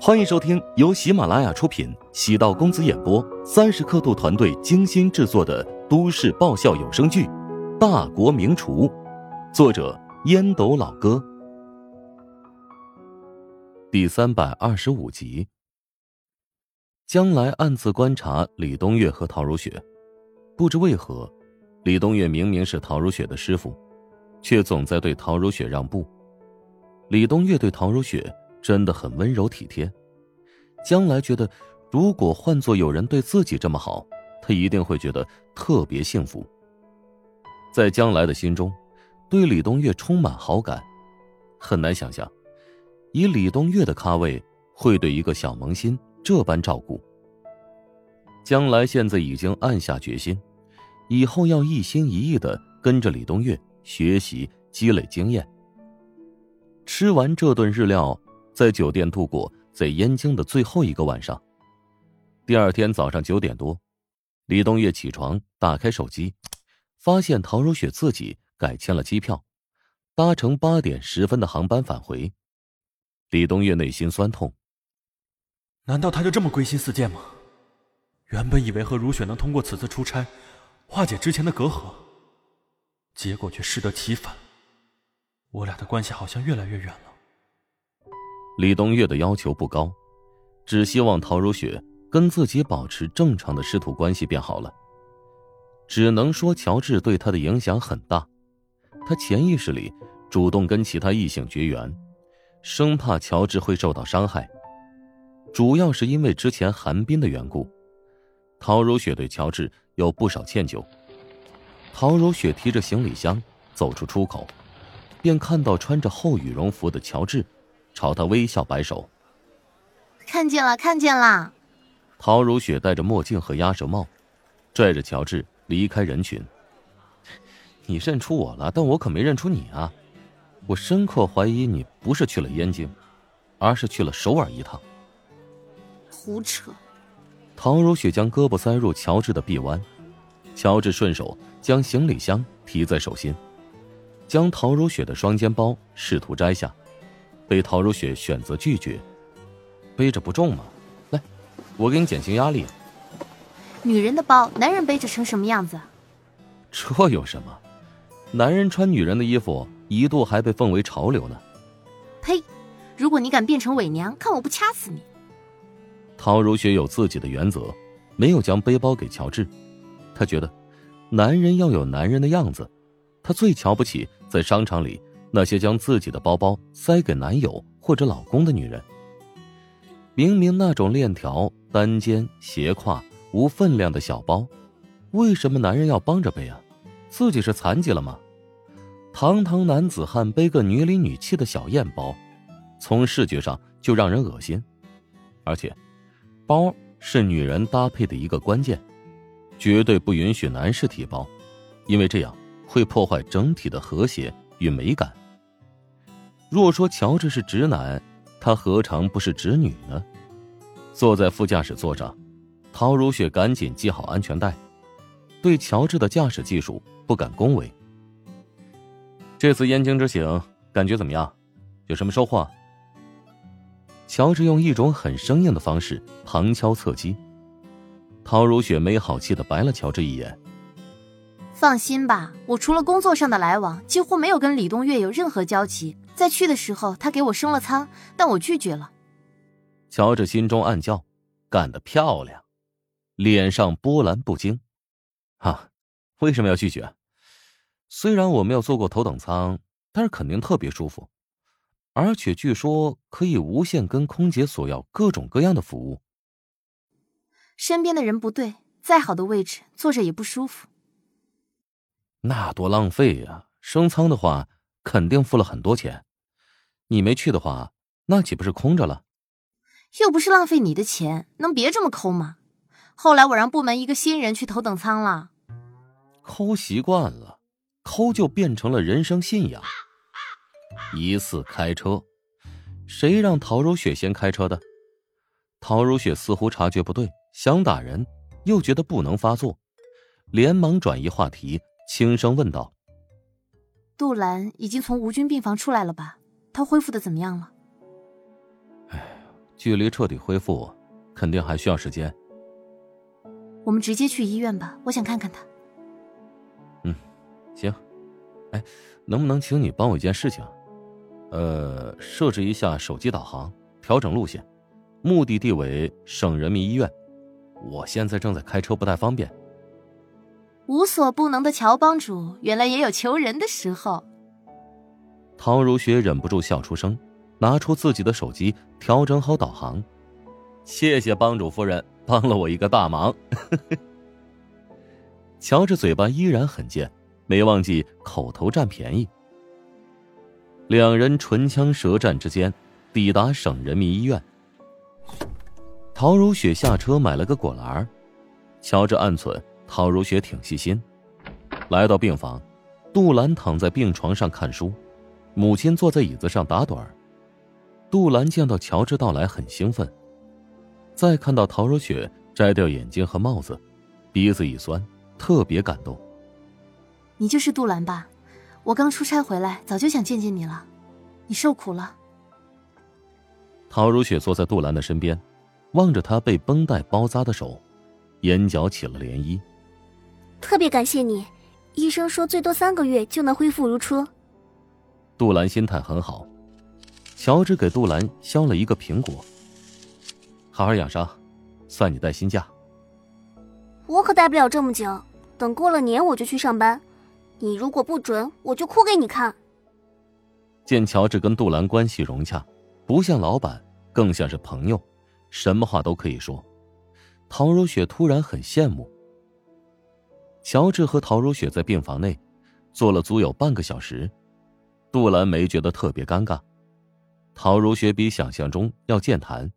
欢迎收听由喜马拉雅出品、喜道公子演播、三十刻度团队精心制作的都市爆笑有声剧《大国名厨》，作者烟斗老哥，第三百二十五集。将来暗自观察李冬月和陶如雪，不知为何，李冬月明明是陶如雪的师傅，却总在对陶如雪让步。李东月对陶如雪。真的很温柔体贴，将来觉得，如果换做有人对自己这么好，他一定会觉得特别幸福。在将来的心中，对李东月充满好感，很难想象，以李东月的咖位，会对一个小萌新这般照顾。将来现在已经暗下决心，以后要一心一意的跟着李东月学习，积累经验。吃完这顿日料。在酒店度过在燕京的最后一个晚上。第二天早上九点多，李东月起床，打开手机，发现陶如雪自己改签了机票，搭乘八点十分的航班返回。李东月内心酸痛。难道他就这么归心似箭吗？原本以为和如雪能通过此次出差化解之前的隔阂，结果却适得其反。我俩的关系好像越来越远了。李冬月的要求不高，只希望陶如雪跟自己保持正常的师徒关系便好了。只能说乔治对他的影响很大，他潜意识里主动跟其他异性绝缘，生怕乔治会受到伤害。主要是因为之前寒冰的缘故，陶如雪对乔治有不少歉疚。陶如雪提着行李箱走出出口，便看到穿着厚羽绒服的乔治。朝他微笑摆手，看见了，看见了。陶如雪戴着墨镜和鸭舌帽，拽着乔治离开人群。你认出我了，但我可没认出你啊！我深刻怀疑你不是去了燕京，而是去了首尔一趟。胡扯！陶如雪将胳膊塞入乔治的臂弯，乔治顺手将行李箱提在手心，将陶如雪的双肩包试图摘下。被陶如雪选择拒绝，背着不重吗？来，我给你减轻压力。女人的包，男人背着成什么样子？这有什么？男人穿女人的衣服，一度还被奉为潮流呢。呸！如果你敢变成伪娘，看我不掐死你！陶如雪有自己的原则，没有将背包给乔治。她觉得，男人要有男人的样子。她最瞧不起在商场里。那些将自己的包包塞给男友或者老公的女人，明明那种链条、单肩、斜挎、无分量的小包，为什么男人要帮着背啊？自己是残疾了吗？堂堂男子汉背个女里女气的小燕包，从视觉上就让人恶心。而且，包是女人搭配的一个关键，绝对不允许男士提包，因为这样会破坏整体的和谐与美感。若说乔治是直男，他何尝不是直女呢？坐在副驾驶座上，陶如雪赶紧系好安全带，对乔治的驾驶技术不敢恭维。这次燕京之行感觉怎么样？有什么收获？乔治用一种很生硬的方式旁敲侧击。陶如雪没好气的白了乔治一眼。放心吧，我除了工作上的来往，几乎没有跟李东月有任何交集。在去的时候，他给我升了舱，但我拒绝了。乔治心中暗叫：“干得漂亮！”脸上波澜不惊。啊，为什么要拒绝？虽然我没有坐过头等舱，但是肯定特别舒服，而且据说可以无限跟空姐索要各种各样的服务。身边的人不对，再好的位置坐着也不舒服。那多浪费呀！升舱的话。肯定付了很多钱，你没去的话，那岂不是空着了？又不是浪费你的钱，能别这么抠吗？后来我让部门一个新人去头等舱了，抠习惯了，抠就变成了人生信仰。疑似开车，谁让陶如雪先开车的？陶如雪似乎察觉不对，想打人，又觉得不能发作，连忙转移话题，轻声问道。杜兰已经从无菌病房出来了吧？他恢复的怎么样了？哎距离彻底恢复，肯定还需要时间。我们直接去医院吧，我想看看他。嗯，行。哎，能不能请你帮我一件事情？呃，设置一下手机导航，调整路线，目的地为省人民医院。我现在正在开车，不太方便。无所不能的乔帮主，原来也有求人的时候。陶如雪忍不住笑出声，拿出自己的手机，调整好导航。谢谢帮主夫人，帮了我一个大忙。乔治嘴巴依然很贱，没忘记口头占便宜。两人唇枪舌战之间，抵达省人民医院。陶如雪下车买了个果篮乔治暗存。陶如雪挺细心，来到病房，杜兰躺在病床上看书，母亲坐在椅子上打盹儿。杜兰见到乔治到来很兴奋，再看到陶如雪摘掉眼镜和帽子，鼻子一酸，特别感动。你就是杜兰吧？我刚出差回来，早就想见见你了。你受苦了。陶如雪坐在杜兰的身边，望着他被绷带包扎的手，眼角起了涟漪。特别感谢你，医生说最多三个月就能恢复如初。杜兰心态很好，乔治给杜兰削了一个苹果。好好养伤，算你带薪假。我可待不了这么久，等过了年我就去上班。你如果不准，我就哭给你看。见乔治跟杜兰关系融洽，不像老板，更像是朋友，什么话都可以说。陶如雪突然很羡慕。乔治和陶如雪在病房内坐了足有半个小时，杜兰没觉得特别尴尬。陶如雪比想象中要健谈。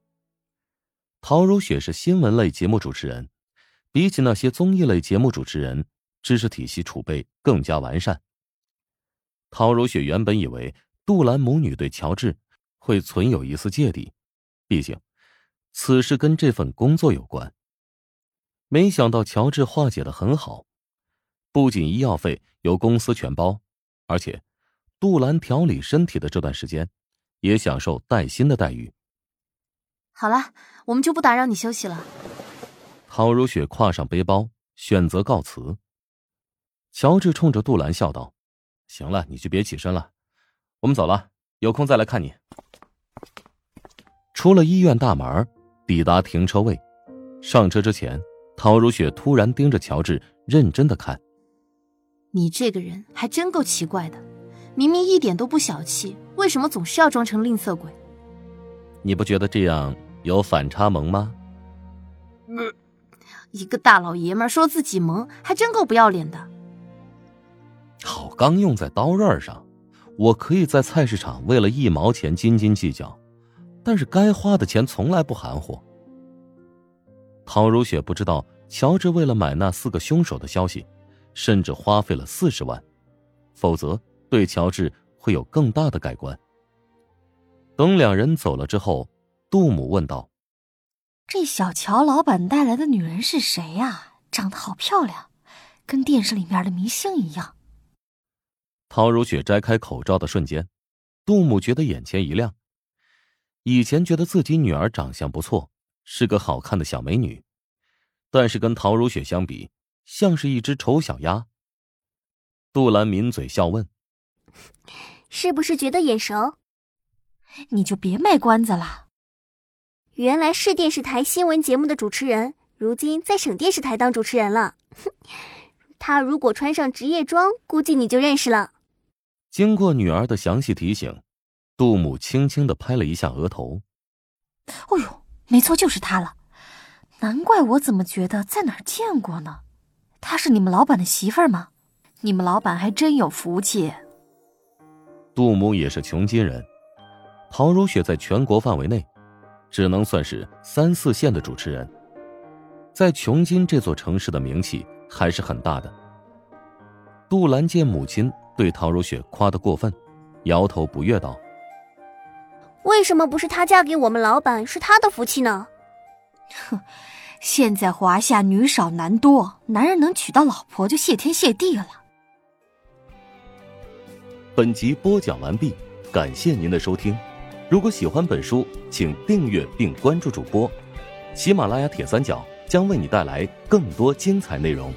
陶如雪是新闻类节目主持人，比起那些综艺类节目主持人，知识体系储备更加完善。陶如雪原本以为杜兰母女对乔治会存有一丝芥蒂，毕竟此事跟这份工作有关。没想到乔治化解的很好。不仅医药费由公司全包，而且杜兰调理身体的这段时间，也享受带薪的待遇。好了，我们就不打扰你休息了。陶如雪挎上背包，选择告辞。乔治冲着杜兰笑道：“行了，你就别起身了，我们走了，有空再来看你。”出了医院大门，抵达停车位，上车之前，陶如雪突然盯着乔治，认真的看。你这个人还真够奇怪的，明明一点都不小气，为什么总是要装成吝啬鬼？你不觉得这样有反差萌吗？一个大老爷们说自己萌，还真够不要脸的。好钢用在刀刃上，我可以在菜市场为了一毛钱斤斤计较，但是该花的钱从来不含糊。陶如雪不知道乔治为了买那四个凶手的消息。甚至花费了四十万，否则对乔治会有更大的改观。等两人走了之后，杜母问道：“这小乔老板带来的女人是谁呀？长得好漂亮，跟电视里面的明星一样。”陶如雪摘开口罩的瞬间，杜母觉得眼前一亮。以前觉得自己女儿长相不错，是个好看的小美女，但是跟陶如雪相比，像是一只丑小鸭。杜兰抿嘴笑问：“是不是觉得眼熟？你就别卖关子了。原来是电视台新闻节目的主持人，如今在省电视台当主持人了。他如果穿上职业装，估计你就认识了。”经过女儿的详细提醒，杜母轻轻的拍了一下额头。“哦呦，没错，就是他了。难怪我怎么觉得在哪儿见过呢？”她是你们老板的媳妇儿吗？你们老板还真有福气。杜母也是穷金人，陶如雪在全国范围内，只能算是三四线的主持人，在穷金这座城市的名气还是很大的。杜兰见母亲对陶如雪夸得过分，摇头不悦道：“为什么不是她嫁给我们老板是她的福气呢？”哼。现在华夏女少男多，男人能娶到老婆就谢天谢地了。本集播讲完毕，感谢您的收听。如果喜欢本书，请订阅并关注主播。喜马拉雅铁三角将为你带来更多精彩内容。